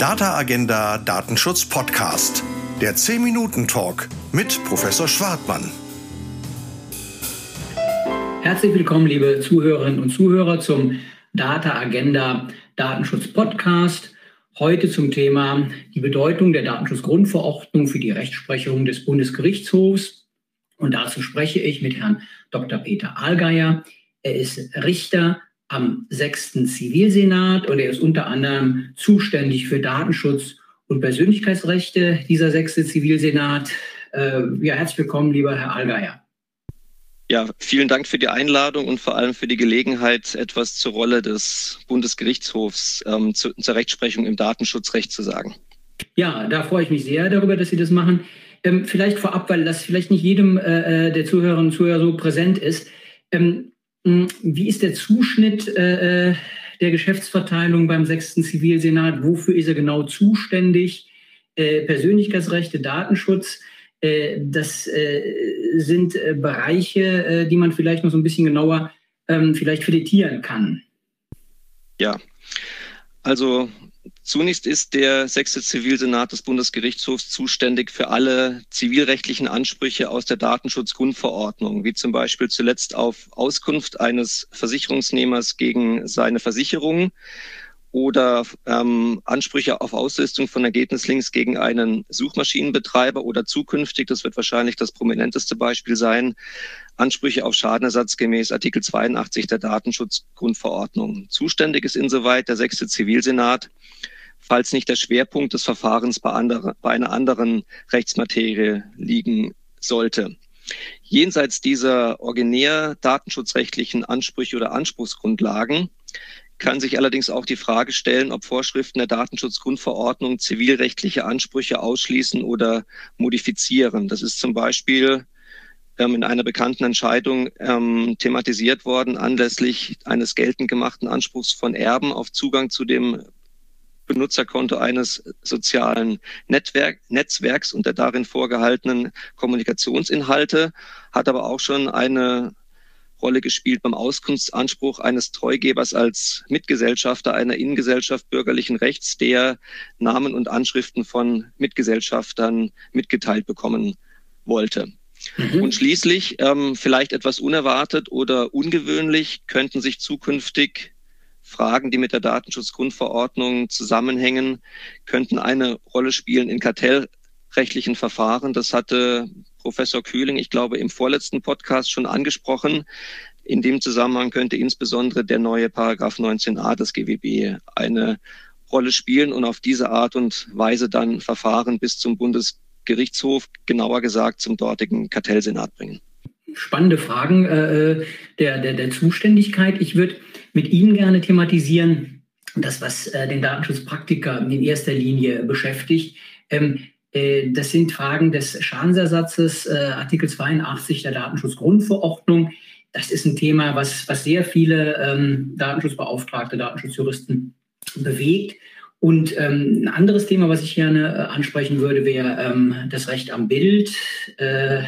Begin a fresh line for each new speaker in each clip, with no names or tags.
Data Agenda Datenschutz Podcast. Der 10-Minuten-Talk mit Professor Schwartmann.
Herzlich willkommen, liebe Zuhörerinnen und Zuhörer, zum Data Agenda Datenschutz Podcast. Heute zum Thema die Bedeutung der Datenschutzgrundverordnung für die Rechtsprechung des Bundesgerichtshofs. Und dazu spreche ich mit Herrn Dr. Peter Allgeier. Er ist Richter am sechsten Zivilsenat und er ist unter anderem zuständig für Datenschutz und Persönlichkeitsrechte dieser sechste Zivilsenat. Äh, ja, herzlich willkommen, lieber Herr Allgeier.
Ja, vielen Dank für die Einladung und vor allem für die Gelegenheit, etwas zur Rolle des Bundesgerichtshofs ähm, zu, zur Rechtsprechung im Datenschutzrecht zu sagen.
Ja, da freue ich mich sehr darüber, dass Sie das machen. Ähm, vielleicht vorab, weil das vielleicht nicht jedem äh, äh der Zuhörerinnen und Zuhörer so präsent ist. Ähm, wie ist der Zuschnitt äh, äh, der Geschäftsverteilung beim sechsten Zivilsenat? Wofür ist er genau zuständig? Äh, Persönlichkeitsrechte, Datenschutz. Äh, das äh, sind äh, Bereiche, die man vielleicht noch so ein bisschen genauer ähm, vielleicht filetieren kann.
Ja, also Zunächst ist der sechste Zivilsenat des Bundesgerichtshofs zuständig für alle zivilrechtlichen Ansprüche aus der Datenschutzgrundverordnung, wie zum Beispiel zuletzt auf Auskunft eines Versicherungsnehmers gegen seine Versicherung oder ähm, Ansprüche auf Auslistung von Ergebnislinks gegen einen Suchmaschinenbetreiber oder zukünftig, das wird wahrscheinlich das prominenteste Beispiel sein, Ansprüche auf Schadenersatz gemäß Artikel 82 der Datenschutzgrundverordnung. Zuständig ist insoweit der sechste Zivilsenat, falls nicht der Schwerpunkt des Verfahrens bei, andere, bei einer anderen Rechtsmaterie liegen sollte. Jenseits dieser originär datenschutzrechtlichen Ansprüche oder Anspruchsgrundlagen kann sich allerdings auch die Frage stellen, ob Vorschriften der Datenschutzgrundverordnung zivilrechtliche Ansprüche ausschließen oder modifizieren. Das ist zum Beispiel ähm, in einer bekannten Entscheidung ähm, thematisiert worden anlässlich eines geltend gemachten Anspruchs von Erben auf Zugang zu dem Benutzerkonto eines sozialen Netzwerk, Netzwerks und der darin vorgehaltenen Kommunikationsinhalte, hat aber auch schon eine Rolle gespielt beim Auskunftsanspruch eines Treugebers als Mitgesellschafter einer Innengesellschaft bürgerlichen Rechts, der Namen und Anschriften von Mitgesellschaftern mitgeteilt bekommen wollte. Mhm. Und schließlich, ähm, vielleicht etwas unerwartet oder ungewöhnlich, könnten sich zukünftig Fragen, die mit der Datenschutzgrundverordnung zusammenhängen, könnten eine Rolle spielen in kartellrechtlichen Verfahren. Das hatte Professor Kühling, ich glaube, im vorletzten Podcast schon angesprochen. In dem Zusammenhang könnte insbesondere der neue Paragraph 19a des GWB eine Rolle spielen und auf diese Art und Weise dann Verfahren bis zum Bundesgerichtshof, genauer gesagt zum dortigen Kartellsenat bringen.
Spannende Fragen äh, der, der, der Zuständigkeit. Ich würde mit Ihnen gerne thematisieren, das, was äh, den Datenschutzpraktiker in erster Linie beschäftigt. Ähm, äh, das sind Fragen des Schadensersatzes, äh, Artikel 82 der Datenschutzgrundverordnung. Das ist ein Thema, was, was sehr viele ähm, Datenschutzbeauftragte, Datenschutzjuristen bewegt. Und ähm, ein anderes Thema, was ich gerne äh, ansprechen würde, wäre ähm, das Recht am Bild. Äh,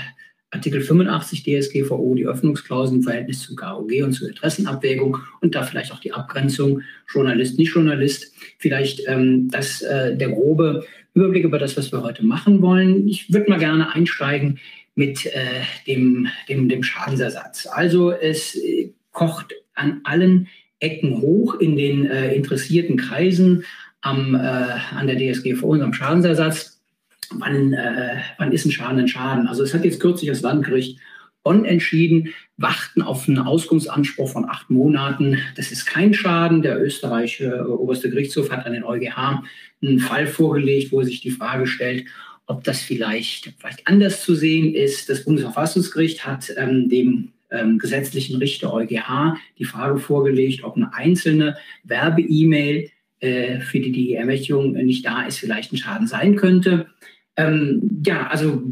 Artikel 85 DSGVO, die Öffnungsklauseln im Verhältnis zu KOG und zur Interessenabwägung und da vielleicht auch die Abgrenzung Journalist, nicht Journalist. Vielleicht ähm, das äh, der grobe Überblick über das, was wir heute machen wollen. Ich würde mal gerne einsteigen mit äh, dem, dem, dem Schadensersatz. Also es äh, kocht an allen Ecken hoch in den äh, interessierten Kreisen am, äh, an der DSGVO und am Schadensersatz. Wann, äh, wann ist ein Schaden ein Schaden? Also es hat jetzt kürzlich das Landgericht Bonn entschieden, warten auf einen Auskunftsanspruch von acht Monaten. Das ist kein Schaden. Der österreichische oberste Gerichtshof hat an den EuGH einen Fall vorgelegt, wo sich die Frage stellt, ob das vielleicht, vielleicht anders zu sehen ist. Das Bundesverfassungsgericht hat ähm, dem ähm, gesetzlichen Richter EuGH die Frage vorgelegt, ob eine einzelne Werbe-E-Mail, äh, für die die Ermächtigung nicht da ist, vielleicht ein Schaden sein könnte. Ähm, ja, also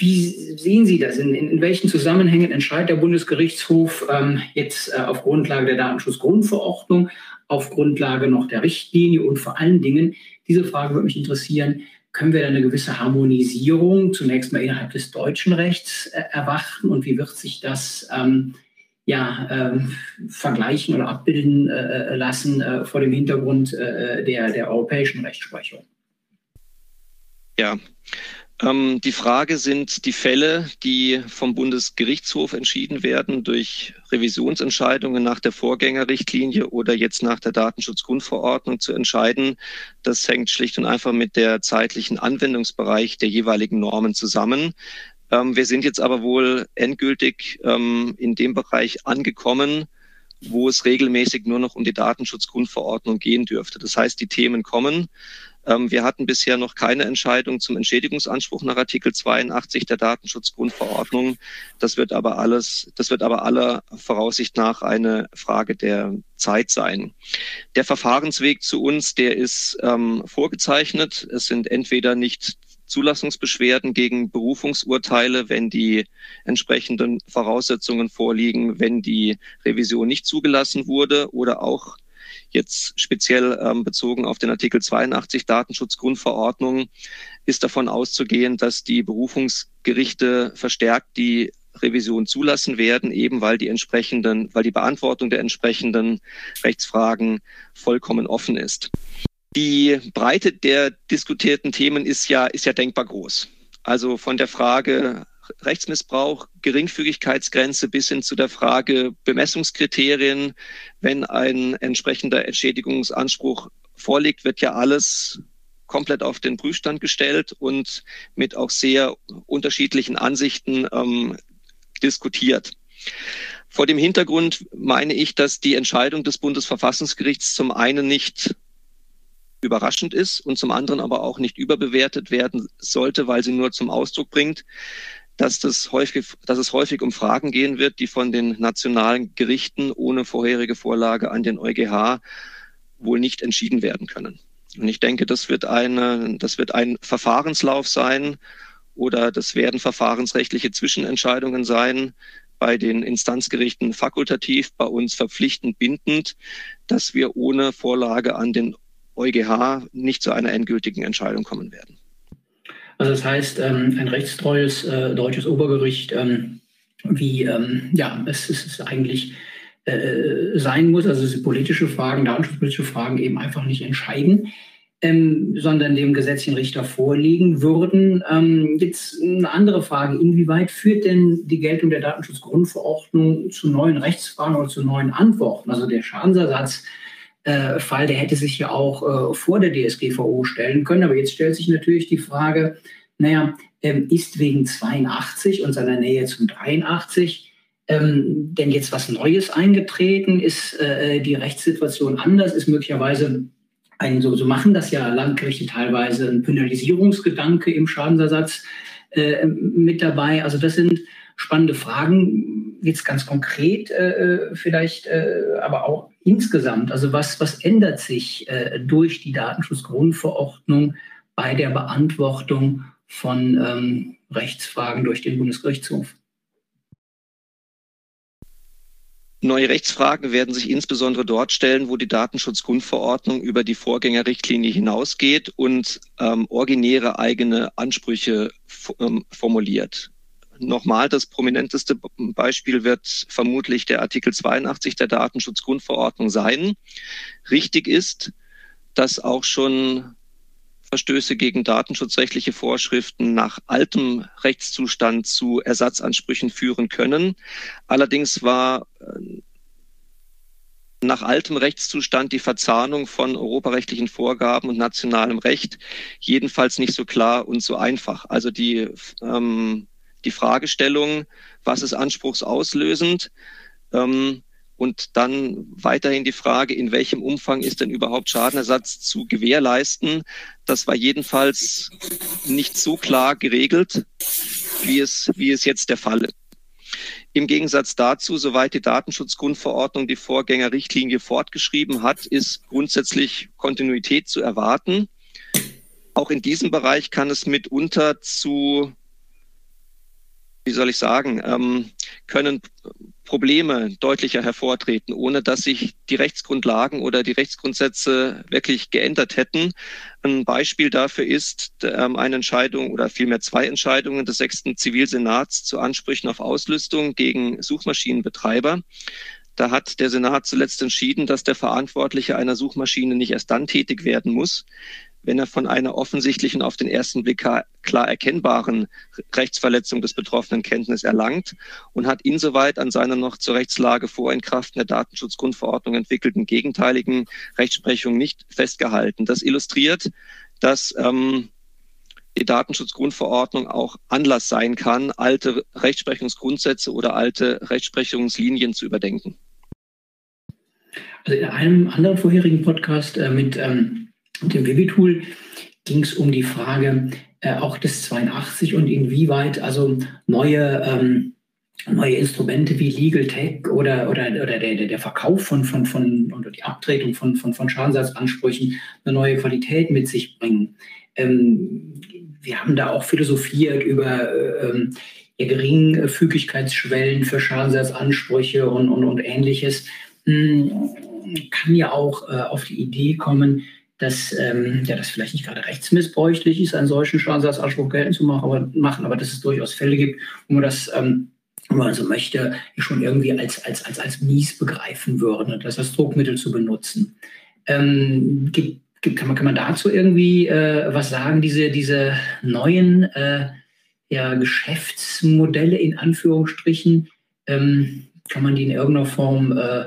wie sehen Sie das? In, in, welchen Zusammenhängen entscheidet der Bundesgerichtshof ähm, jetzt äh, auf Grundlage der Datenschutzgrundverordnung, auf Grundlage noch der Richtlinie und vor allen Dingen, diese Frage würde mich interessieren, können wir da eine gewisse Harmonisierung zunächst mal innerhalb des deutschen Rechts äh, erwarten und wie wird sich das ähm, ja, ähm, vergleichen oder abbilden äh, lassen äh, vor dem Hintergrund äh, der, der europäischen Rechtsprechung.
Ja, ähm, die Frage sind die Fälle, die vom Bundesgerichtshof entschieden werden durch Revisionsentscheidungen nach der Vorgängerrichtlinie oder jetzt nach der Datenschutzgrundverordnung zu entscheiden. Das hängt schlicht und einfach mit der zeitlichen Anwendungsbereich der jeweiligen Normen zusammen. Ähm, wir sind jetzt aber wohl endgültig ähm, in dem Bereich angekommen, wo es regelmäßig nur noch um die Datenschutzgrundverordnung gehen dürfte. Das heißt, die Themen kommen. Ähm, wir hatten bisher noch keine Entscheidung zum Entschädigungsanspruch nach Artikel 82 der Datenschutzgrundverordnung. Das wird aber alles, das wird aber aller Voraussicht nach eine Frage der Zeit sein. Der Verfahrensweg zu uns, der ist ähm, vorgezeichnet. Es sind entweder nicht Zulassungsbeschwerden gegen Berufungsurteile, wenn die entsprechenden Voraussetzungen vorliegen, wenn die Revision nicht zugelassen wurde oder auch jetzt speziell ähm, bezogen auf den Artikel 82 Datenschutzgrundverordnung ist davon auszugehen, dass die Berufungsgerichte verstärkt die Revision zulassen werden, eben weil die entsprechenden, weil die Beantwortung der entsprechenden Rechtsfragen vollkommen offen ist. Die Breite der diskutierten Themen ist ja, ist ja denkbar groß. Also von der Frage Rechtsmissbrauch, Geringfügigkeitsgrenze bis hin zu der Frage Bemessungskriterien. Wenn ein entsprechender Entschädigungsanspruch vorliegt, wird ja alles komplett auf den Prüfstand gestellt und mit auch sehr unterschiedlichen Ansichten ähm, diskutiert. Vor dem Hintergrund meine ich, dass die Entscheidung des Bundesverfassungsgerichts zum einen nicht überraschend ist und zum anderen aber auch nicht überbewertet werden sollte, weil sie nur zum Ausdruck bringt, dass, das häufig, dass es häufig um Fragen gehen wird, die von den nationalen Gerichten ohne vorherige Vorlage an den EuGH wohl nicht entschieden werden können. Und ich denke, das wird, eine, das wird ein Verfahrenslauf sein oder das werden verfahrensrechtliche Zwischenentscheidungen sein, bei den Instanzgerichten fakultativ, bei uns verpflichtend bindend, dass wir ohne Vorlage an den EuGH nicht zu einer endgültigen Entscheidung kommen werden.
Also das heißt, ähm, ein rechtstreues äh, deutsches Obergericht, ähm, wie ähm, ja, es, es eigentlich äh, sein muss, also politische Fragen, datenschutzpolitische Fragen eben einfach nicht entscheiden, ähm, sondern dem gesetzlichen Richter vorlegen würden. Ähm, jetzt eine andere Frage, inwieweit führt denn die Geltung der Datenschutzgrundverordnung zu neuen Rechtsfragen oder zu neuen Antworten? Also der Schadensersatz äh, Fall, der hätte sich ja auch äh, vor der DSGVO stellen können. Aber jetzt stellt sich natürlich die Frage, naja, ähm, ist wegen 82 und seiner Nähe zum 83 ähm, denn jetzt was Neues eingetreten? Ist äh, die Rechtssituation anders? Ist möglicherweise ein, so, so machen das ja Landgerichte teilweise, ein Penalisierungsgedanke im Schadensersatz äh, mit dabei? Also das sind spannende Fragen, jetzt ganz konkret äh, vielleicht, aber auch insgesamt. Also was, was ändert sich äh, durch die Datenschutzgrundverordnung bei der Beantwortung von ähm, Rechtsfragen durch den Bundesgerichtshof?
Neue Rechtsfragen werden sich insbesondere dort stellen, wo die Datenschutzgrundverordnung über die Vorgängerrichtlinie hinausgeht und ähm, originäre eigene Ansprüche ähm, formuliert. Nochmal, das prominenteste Beispiel wird vermutlich der Artikel 82 der Datenschutzgrundverordnung sein. Richtig ist, dass auch schon Verstöße gegen datenschutzrechtliche Vorschriften nach altem Rechtszustand zu Ersatzansprüchen führen können. Allerdings war äh, nach altem Rechtszustand die Verzahnung von europarechtlichen Vorgaben und nationalem Recht jedenfalls nicht so klar und so einfach. Also die ähm, die Fragestellung, was ist anspruchsauslösend? Ähm, und dann weiterhin die Frage, in welchem Umfang ist denn überhaupt Schadenersatz zu gewährleisten? Das war jedenfalls nicht so klar geregelt, wie es, wie es jetzt der Fall ist. Im Gegensatz dazu, soweit die Datenschutzgrundverordnung die Vorgängerrichtlinie fortgeschrieben hat, ist grundsätzlich Kontinuität zu erwarten. Auch in diesem Bereich kann es mitunter zu wie soll ich sagen, ähm, können Probleme deutlicher hervortreten, ohne dass sich die Rechtsgrundlagen oder die Rechtsgrundsätze wirklich geändert hätten. Ein Beispiel dafür ist ähm, eine Entscheidung oder vielmehr zwei Entscheidungen des sechsten Zivilsenats zu Ansprüchen auf Auslüstung gegen Suchmaschinenbetreiber. Da hat der Senat zuletzt entschieden, dass der Verantwortliche einer Suchmaschine nicht erst dann tätig werden muss, wenn er von einer offensichtlichen, auf den ersten Blick klar erkennbaren Rechtsverletzung des Betroffenen Kenntnis erlangt und hat insoweit an seiner noch zur Rechtslage vor Inkraften der Datenschutzgrundverordnung entwickelten gegenteiligen Rechtsprechung nicht festgehalten. Das illustriert, dass ähm, die Datenschutzgrundverordnung auch Anlass sein kann, alte Rechtsprechungsgrundsätze oder alte Rechtsprechungslinien zu überdenken.
Also in einem anderen vorherigen Podcast äh, mit ähm, und im Webitool ging es um die Frage äh, auch des 82 und inwieweit also neue, ähm, neue Instrumente wie Legal Tech oder, oder, oder der, der Verkauf von, von, von oder die Abtretung von, von, von Schadensersatzansprüchen eine neue Qualität mit sich bringen. Ähm, wir haben da auch philosophiert über äh, ja, Geringfügigkeitsschwellen für Schadensersatzansprüche und, und, und ähnliches. Hm, kann ja auch äh, auf die Idee kommen, dass ähm, ja, das vielleicht nicht gerade rechtsmissbräuchlich ist, einen solchen Schadensersatzanspruch geltend zu machen aber, machen, aber dass es durchaus Fälle gibt, wo man das, ähm, wenn man so möchte, schon irgendwie als, als, als, als mies begreifen würde, das als Druckmittel zu benutzen. Ähm, gibt, gibt, kann, man, kann man dazu irgendwie äh, was sagen, diese, diese neuen äh, ja, Geschäftsmodelle in Anführungsstrichen, ähm, kann man die in irgendeiner Form äh,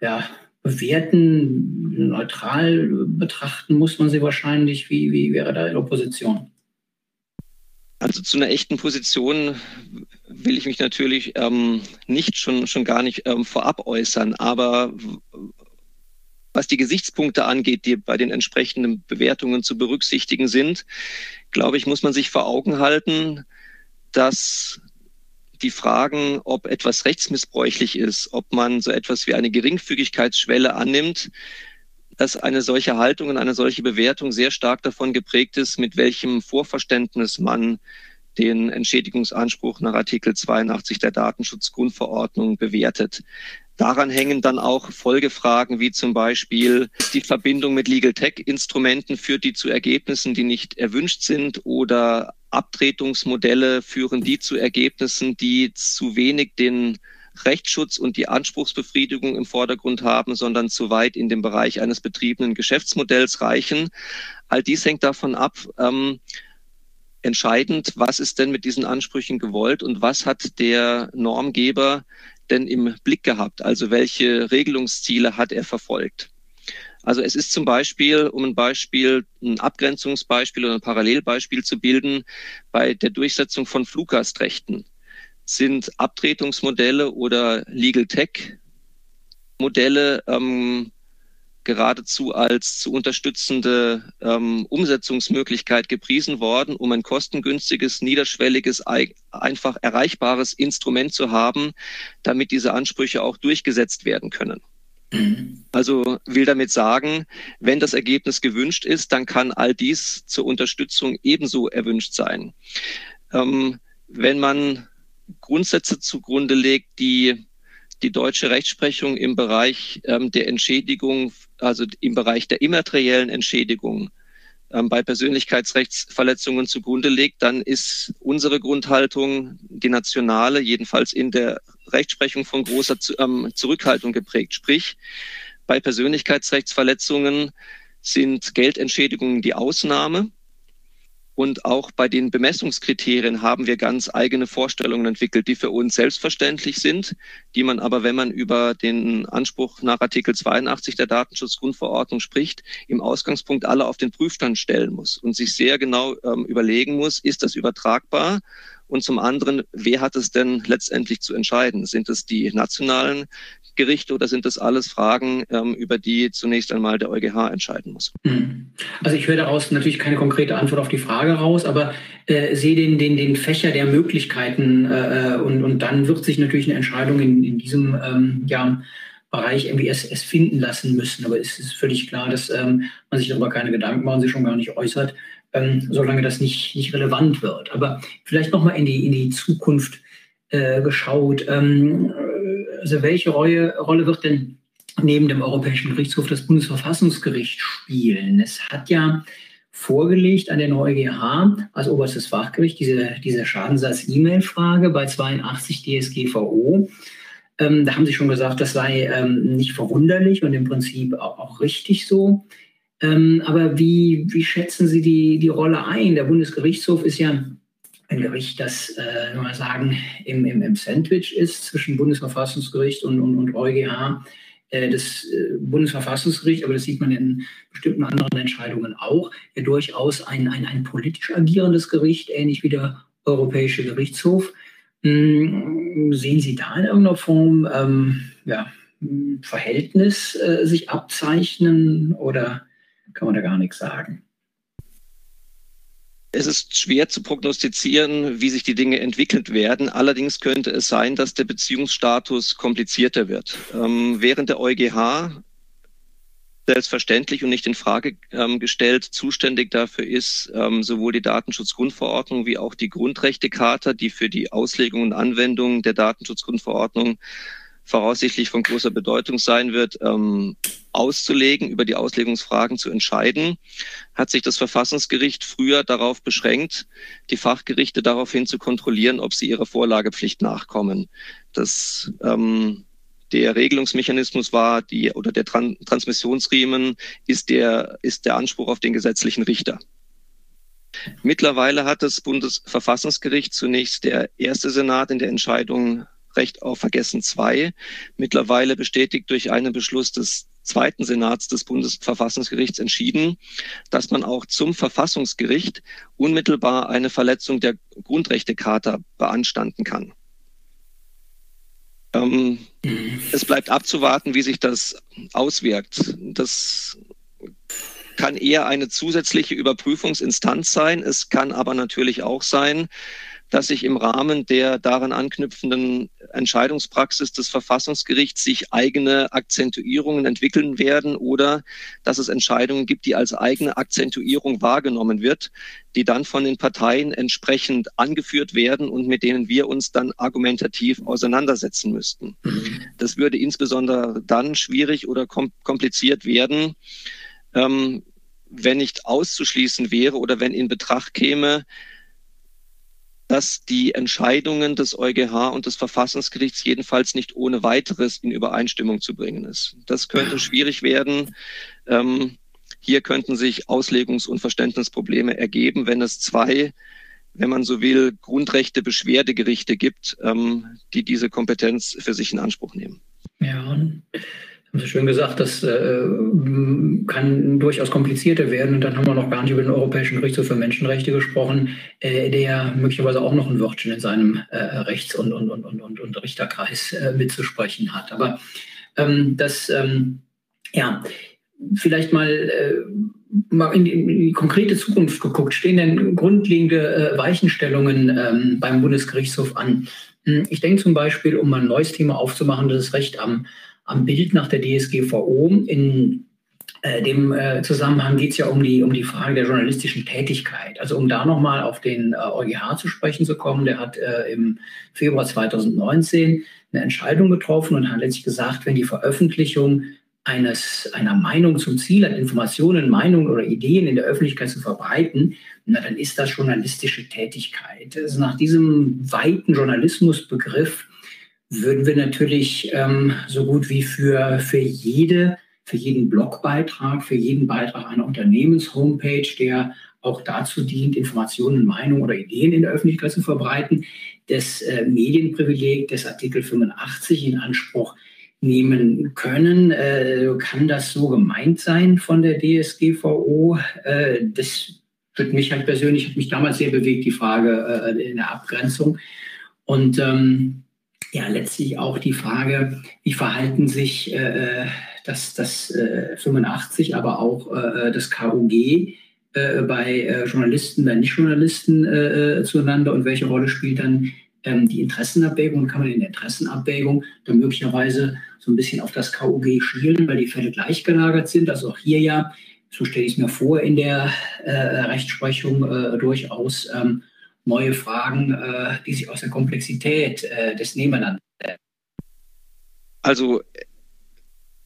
ja, bewerten, neutral betrachten muss man sie wahrscheinlich. Wie, wie wäre da Ihre Position?
Also zu einer echten Position will ich mich natürlich ähm, nicht schon, schon gar nicht ähm, vorab äußern, aber was die Gesichtspunkte angeht, die bei den entsprechenden Bewertungen zu berücksichtigen sind, glaube ich, muss man sich vor Augen halten, dass die Fragen, ob etwas rechtsmissbräuchlich ist, ob man so etwas wie eine Geringfügigkeitsschwelle annimmt, dass eine solche Haltung und eine solche Bewertung sehr stark davon geprägt ist, mit welchem Vorverständnis man den Entschädigungsanspruch nach Artikel 82 der Datenschutzgrundverordnung bewertet. Daran hängen dann auch Folgefragen wie zum Beispiel die Verbindung mit Legal Tech Instrumenten führt die zu Ergebnissen, die nicht erwünscht sind oder Abtretungsmodelle führen die zu Ergebnissen, die zu wenig den Rechtsschutz und die Anspruchsbefriedigung im Vordergrund haben, sondern zu weit in den Bereich eines betriebenen Geschäftsmodells reichen. All dies hängt davon ab, ähm, entscheidend, was ist denn mit diesen Ansprüchen gewollt und was hat der Normgeber denn im Blick gehabt? Also welche Regelungsziele hat er verfolgt? Also es ist zum Beispiel, um ein Beispiel, ein Abgrenzungsbeispiel oder ein Parallelbeispiel zu bilden, bei der Durchsetzung von Fluggastrechten sind Abtretungsmodelle oder Legal Tech Modelle ähm, geradezu als zu unterstützende ähm, Umsetzungsmöglichkeit gepriesen worden, um ein kostengünstiges, niederschwelliges, einfach erreichbares Instrument zu haben, damit diese Ansprüche auch durchgesetzt werden können. Mhm. Also will damit sagen, wenn das Ergebnis gewünscht ist, dann kann all dies zur Unterstützung ebenso erwünscht sein. Ähm, wenn man Grundsätze zugrunde legt, die die deutsche Rechtsprechung im Bereich ähm, der Entschädigung, also im Bereich der immateriellen Entschädigung ähm, bei Persönlichkeitsrechtsverletzungen zugrunde legt, dann ist unsere Grundhaltung, die nationale, jedenfalls in der Rechtsprechung von großer ähm, Zurückhaltung geprägt. Sprich, bei Persönlichkeitsrechtsverletzungen sind Geldentschädigungen die Ausnahme. Und auch bei den Bemessungskriterien haben wir ganz eigene Vorstellungen entwickelt, die für uns selbstverständlich sind, die man aber, wenn man über den Anspruch nach Artikel 82 der Datenschutzgrundverordnung spricht, im Ausgangspunkt alle auf den Prüfstand stellen muss und sich sehr genau ähm, überlegen muss, ist das übertragbar und zum anderen, wer hat es denn letztendlich zu entscheiden? Sind es die nationalen Gerichte oder sind das alles Fragen, ähm, über die zunächst einmal der EuGH entscheiden muss?
Hm. Also ich höre daraus natürlich keine konkrete Antwort auf die Frage raus, aber äh, sehe den, den, den Fächer der Möglichkeiten äh, und, und dann wird sich natürlich eine Entscheidung in, in diesem ähm, ja, Bereich irgendwie erst finden lassen müssen. Aber es ist völlig klar, dass ähm, man sich darüber keine Gedanken macht und sich schon gar nicht äußert, ähm, solange das nicht, nicht relevant wird. Aber vielleicht nochmal in die, in die Zukunft äh, geschaut. Ähm, also welche Rolle, Rolle wird denn neben dem Europäischen Gerichtshof das Bundesverfassungsgericht spielen? Es hat ja vorgelegt an den EuGH als oberstes Fachgericht diese, diese Schadensersatz-E-Mail-Frage bei 82 DSGVO. Ähm, da haben Sie schon gesagt, das sei ähm, nicht verwunderlich und im Prinzip auch, auch richtig so. Ähm, aber wie, wie schätzen Sie die, die Rolle ein? Der Bundesgerichtshof ist ja ein Gericht, das, äh, mal sagen, im, im, im Sandwich ist zwischen Bundesverfassungsgericht und, und, und EuGH. Äh, das äh, Bundesverfassungsgericht, aber das sieht man in bestimmten anderen Entscheidungen auch, ja durchaus ein, ein, ein politisch agierendes Gericht, ähnlich wie der Europäische Gerichtshof. Hm, sehen Sie da in irgendeiner Form ähm, ja, Verhältnis äh, sich abzeichnen oder kann man da gar nichts sagen?
Es ist schwer zu prognostizieren, wie sich die Dinge entwickelt werden. Allerdings könnte es sein, dass der Beziehungsstatus komplizierter wird. Ähm, während der EuGH selbstverständlich und nicht in Frage ähm, gestellt zuständig dafür ist, ähm, sowohl die Datenschutzgrundverordnung wie auch die Grundrechtecharta, die für die Auslegung und Anwendung der Datenschutzgrundverordnung voraussichtlich von großer Bedeutung sein wird, ähm, auszulegen, über die Auslegungsfragen zu entscheiden, hat sich das Verfassungsgericht früher darauf beschränkt, die Fachgerichte daraufhin zu kontrollieren, ob sie ihrer Vorlagepflicht nachkommen. Das ähm, der Regelungsmechanismus war, die oder der Tran Transmissionsriemen ist der ist der Anspruch auf den gesetzlichen Richter. Mittlerweile hat das Bundesverfassungsgericht zunächst der erste Senat in der Entscheidung Recht auf Vergessen 2 mittlerweile bestätigt durch einen Beschluss des zweiten Senats des Bundesverfassungsgerichts entschieden, dass man auch zum Verfassungsgericht unmittelbar eine Verletzung der Grundrechtecharta beanstanden kann. Ähm, es bleibt abzuwarten, wie sich das auswirkt. Das kann eher eine zusätzliche Überprüfungsinstanz sein. Es kann aber natürlich auch sein, dass sich im Rahmen der daran anknüpfenden Entscheidungspraxis des Verfassungsgerichts sich eigene Akzentuierungen entwickeln werden oder dass es Entscheidungen gibt, die als eigene Akzentuierung wahrgenommen wird, die dann von den Parteien entsprechend angeführt werden und mit denen wir uns dann argumentativ auseinandersetzen müssten. Mhm. Das würde insbesondere dann schwierig oder kompliziert werden, ähm, wenn nicht auszuschließen wäre oder wenn in Betracht käme, dass die Entscheidungen des EuGH und des Verfassungsgerichts jedenfalls nicht ohne weiteres in Übereinstimmung zu bringen ist. Das könnte schwierig werden. Ähm, hier könnten sich Auslegungs- und Verständnisprobleme ergeben, wenn es zwei, wenn man so will, Grundrechte Beschwerdegerichte gibt, ähm, die diese Kompetenz für sich in Anspruch nehmen.
Ja, haben Sie schön gesagt, das äh, kann durchaus komplizierter werden. Und dann haben wir noch gar nicht über den Europäischen Gerichtshof für Menschenrechte gesprochen, äh, der möglicherweise auch noch ein Wörtchen in seinem äh, Rechts- und, und, und, und, und Richterkreis äh, mitzusprechen hat. Aber ähm, das, ähm, ja, vielleicht mal, äh, mal in die, konkrete Zukunft geguckt, stehen denn grundlegende äh, Weichenstellungen ähm, beim Bundesgerichtshof an? Hm, ich denke zum Beispiel, um mal ein neues Thema aufzumachen, das Recht am am Bild nach der DSGVO. In äh, dem äh, Zusammenhang geht es ja um die, um die Frage der journalistischen Tätigkeit. Also um da nochmal auf den äh, EuGH zu sprechen zu kommen, der hat äh, im Februar 2019 eine Entscheidung getroffen und hat letztlich gesagt, wenn die Veröffentlichung eines, einer Meinung zum Ziel hat, Informationen, Meinungen oder Ideen in der Öffentlichkeit zu verbreiten, na, dann ist das journalistische Tätigkeit. Also nach diesem weiten Journalismusbegriff würden wir natürlich ähm, so gut wie für, für jede, für jeden Blogbeitrag, für jeden Beitrag einer Unternehmenshomepage, der auch dazu dient, Informationen, Meinungen oder Ideen in der Öffentlichkeit zu verbreiten, das äh, Medienprivileg des Artikel 85 in Anspruch nehmen können. Äh, kann das so gemeint sein von der DSGVO? Äh, das wird mich halt persönlich, hat mich damals sehr bewegt, die Frage äh, in der Abgrenzung. Und ähm, ja letztlich auch die Frage, wie verhalten sich äh, das, das äh, 85, aber auch äh, das KUG äh, bei äh, Journalisten, bei Nichtjournalisten äh, zueinander und welche Rolle spielt dann ähm, die Interessenabwägung und kann man in der Interessenabwägung dann möglicherweise so ein bisschen auf das KUG schielen, weil die Fälle gleichgelagert sind. Also auch hier ja, so stelle ich es mir vor, in der Rechtsprechung durchaus ähm, neue Fragen, äh, die sich aus der Komplexität äh, des Nebeneinander.
Also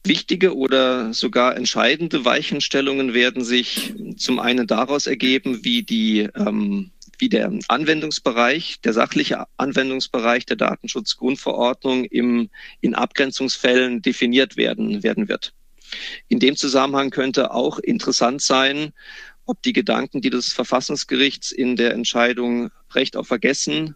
wichtige oder sogar entscheidende Weichenstellungen werden sich zum einen daraus ergeben, wie die ähm, wie der Anwendungsbereich, der sachliche Anwendungsbereich der Datenschutzgrundverordnung im, in Abgrenzungsfällen definiert werden, werden wird. In dem Zusammenhang könnte auch interessant sein, ob die Gedanken, die des Verfassungsgerichts in der Entscheidung Recht auf Vergessen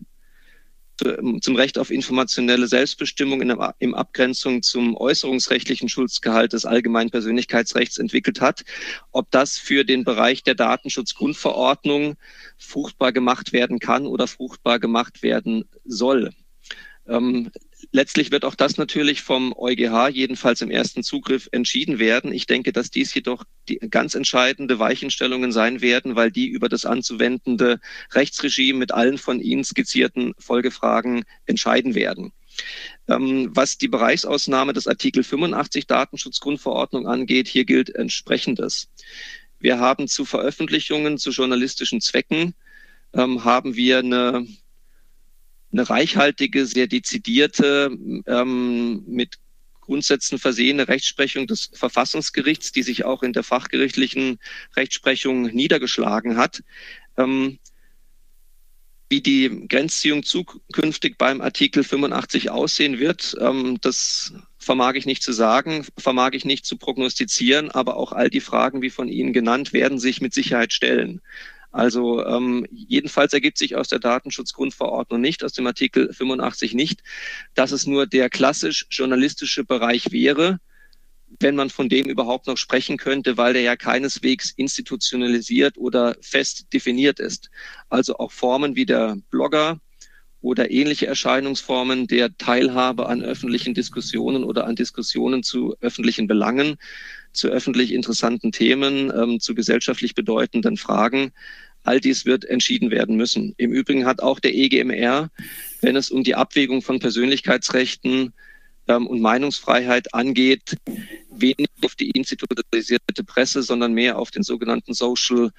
zum Recht auf informationelle Selbstbestimmung in Abgrenzung zum äußerungsrechtlichen Schutzgehalt des allgemeinen Persönlichkeitsrechts entwickelt hat, ob das für den Bereich der Datenschutzgrundverordnung fruchtbar gemacht werden kann oder fruchtbar gemacht werden soll. Ähm, letztlich wird auch das natürlich vom EuGH jedenfalls im ersten Zugriff entschieden werden. Ich denke, dass dies jedoch die ganz entscheidende Weichenstellungen sein werden, weil die über das anzuwendende Rechtsregime mit allen von Ihnen skizzierten Folgefragen entscheiden werden. Ähm, was die Bereichsausnahme des Artikel 85 Datenschutzgrundverordnung angeht, hier gilt entsprechendes. Wir haben zu Veröffentlichungen zu journalistischen Zwecken ähm, haben wir eine eine reichhaltige, sehr dezidierte, ähm, mit Grundsätzen versehene Rechtsprechung des Verfassungsgerichts, die sich auch in der fachgerichtlichen Rechtsprechung niedergeschlagen hat. Ähm, wie die Grenzziehung zukünftig beim Artikel 85 aussehen wird, ähm, das vermag ich nicht zu sagen, vermag ich nicht zu prognostizieren, aber auch all die Fragen, wie von Ihnen genannt, werden sich mit Sicherheit stellen. Also ähm, jedenfalls ergibt sich aus der Datenschutzgrundverordnung nicht, aus dem Artikel 85 nicht, dass es nur der klassisch journalistische Bereich wäre, wenn man von dem überhaupt noch sprechen könnte, weil der ja keineswegs institutionalisiert oder fest definiert ist. Also auch Formen wie der Blogger oder ähnliche Erscheinungsformen der Teilhabe an öffentlichen Diskussionen oder an Diskussionen zu öffentlichen Belangen zu öffentlich interessanten Themen, ähm, zu gesellschaftlich bedeutenden Fragen. All dies wird entschieden werden müssen. Im Übrigen hat auch der EGMR, wenn es um die Abwägung von Persönlichkeitsrechten ähm, und Meinungsfreiheit angeht, wenig auf die institutionalisierte Presse, sondern mehr auf den sogenannten Social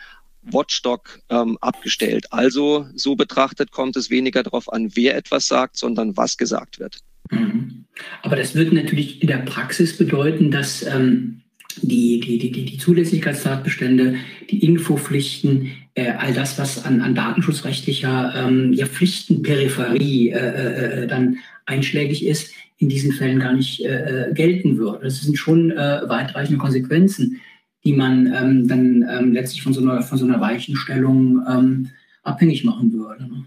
Watchdog ähm, abgestellt. Also so betrachtet kommt es weniger darauf an, wer etwas sagt, sondern was gesagt wird.
Mhm. Aber das wird natürlich in der Praxis bedeuten, dass ähm, die, die, die, die Zulässigkeitstatbestände, die Infopflichten, äh, all das, was an, an datenschutzrechtlicher ähm, ja, Pflichtenperipherie äh, äh, äh, dann einschlägig ist, in diesen Fällen gar nicht äh, äh, gelten würde. Das sind schon weitreichende Konsequenzen, die man ähm, dann ähm, letztlich von so einer, von so einer Weichenstellung ähm, abhängig machen würde. Ne?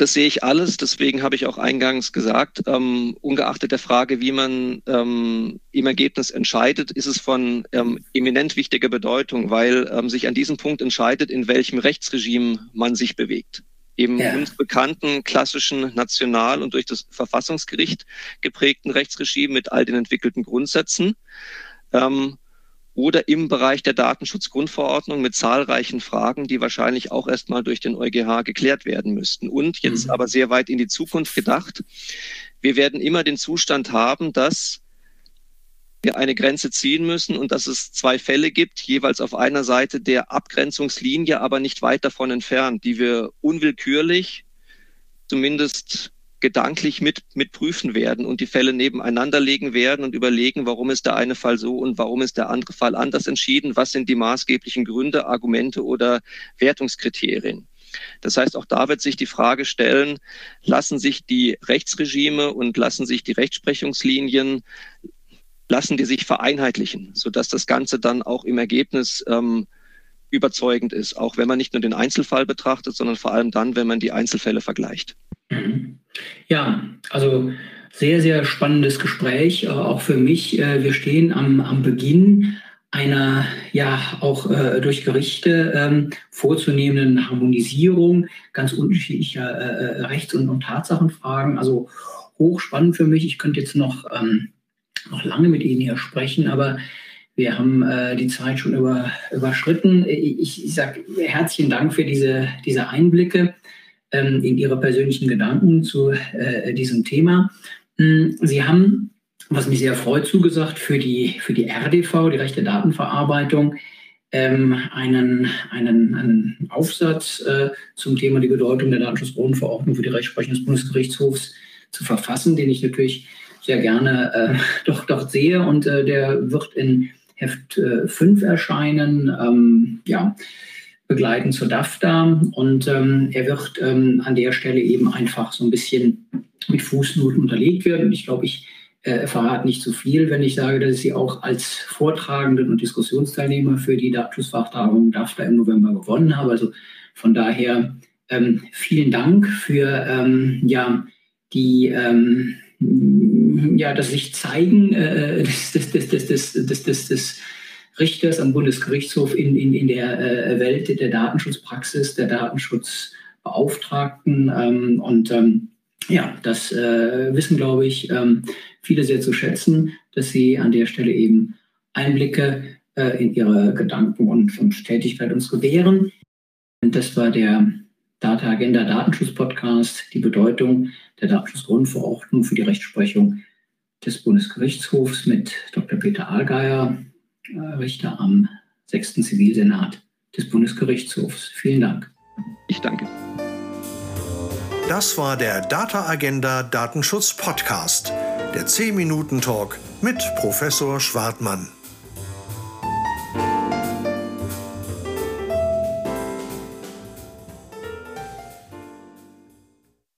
Das sehe ich alles. Deswegen habe ich auch eingangs gesagt, ähm, ungeachtet der Frage, wie man ähm, im Ergebnis entscheidet, ist es von ähm, eminent wichtiger Bedeutung, weil ähm, sich an diesem Punkt entscheidet, in welchem Rechtsregime man sich bewegt. Eben ja. uns bekannten klassischen national und durch das Verfassungsgericht geprägten Rechtsregime mit all den entwickelten Grundsätzen. Ähm, oder im Bereich der Datenschutzgrundverordnung mit zahlreichen Fragen, die wahrscheinlich auch erstmal durch den EuGH geklärt werden müssten. Und jetzt mhm. aber sehr weit in die Zukunft gedacht, wir werden immer den Zustand haben, dass wir eine Grenze ziehen müssen und dass es zwei Fälle gibt, jeweils auf einer Seite der Abgrenzungslinie, aber nicht weit davon entfernt, die wir unwillkürlich zumindest gedanklich mit, mit prüfen werden und die Fälle nebeneinander legen werden und überlegen, warum ist der eine Fall so und warum ist der andere Fall anders entschieden, was sind die maßgeblichen Gründe, Argumente oder Wertungskriterien. Das heißt, auch da wird sich die Frage stellen, lassen sich die Rechtsregime und lassen sich die Rechtsprechungslinien, lassen die sich vereinheitlichen, sodass das Ganze dann auch im Ergebnis ähm, überzeugend ist, auch wenn man nicht nur den Einzelfall betrachtet, sondern vor allem dann, wenn man die Einzelfälle vergleicht.
Mhm. Ja, also sehr, sehr spannendes Gespräch, äh, auch für mich. Äh, wir stehen am, am Beginn einer ja auch äh, durch Gerichte ähm, vorzunehmenden Harmonisierung ganz unterschiedlicher äh, Rechts- und, und, Tatsachenfragen. Also hochspannend für mich. Ich könnte jetzt noch, ähm, noch lange mit Ihnen hier sprechen, aber wir haben äh, die Zeit schon über, überschritten. Ich, ich sage herzlichen Dank für diese, diese Einblicke ähm, in Ihre persönlichen Gedanken zu äh, diesem Thema. Hm, Sie haben, was mich sehr freut, zugesagt für die, für die RDV, die rechte Datenverarbeitung, ähm, einen, einen, einen Aufsatz äh, zum Thema die Bedeutung der Datenschutzgrundverordnung für die Rechtsprechung des Bundesgerichtshofs zu verfassen, den ich natürlich sehr gerne äh, doch, doch sehe. Und äh, der wird in Heft äh, 5 erscheinen, ähm, ja, begleitend zur DAFTA. Und ähm, er wird ähm, an der Stelle eben einfach so ein bisschen mit Fußnoten unterlegt werden. Ich glaube, ich äh, verrate nicht zu viel, wenn ich sage, dass ich sie auch als Vortragenden und Diskussionsteilnehmer für die Datenschutzfachtagung DAFTA im November gewonnen habe. Also von daher ähm, vielen Dank für ähm, ja, die ähm, ja, das sich zeigen äh, des, des, des, des, des, des, des Richters am Bundesgerichtshof in, in, in der äh, Welt der Datenschutzpraxis, der Datenschutzbeauftragten. Ähm, und ähm, ja, das äh, wissen, glaube ich, ähm, viele sehr zu schätzen, dass sie an der Stelle eben Einblicke äh, in ihre Gedanken und, Tätigkeit uns gewähren. Und das war der Data Agenda Datenschutz Podcast, die Bedeutung der Datenschutzgrundverordnung für die Rechtsprechung des Bundesgerichtshofs mit Dr. Peter Ahlgeier, äh, Richter am 6. Zivilsenat des Bundesgerichtshofs. Vielen Dank.
Ich danke.
Das war der Data Agenda Datenschutz Podcast, der 10 Minuten Talk mit Professor Schwartmann.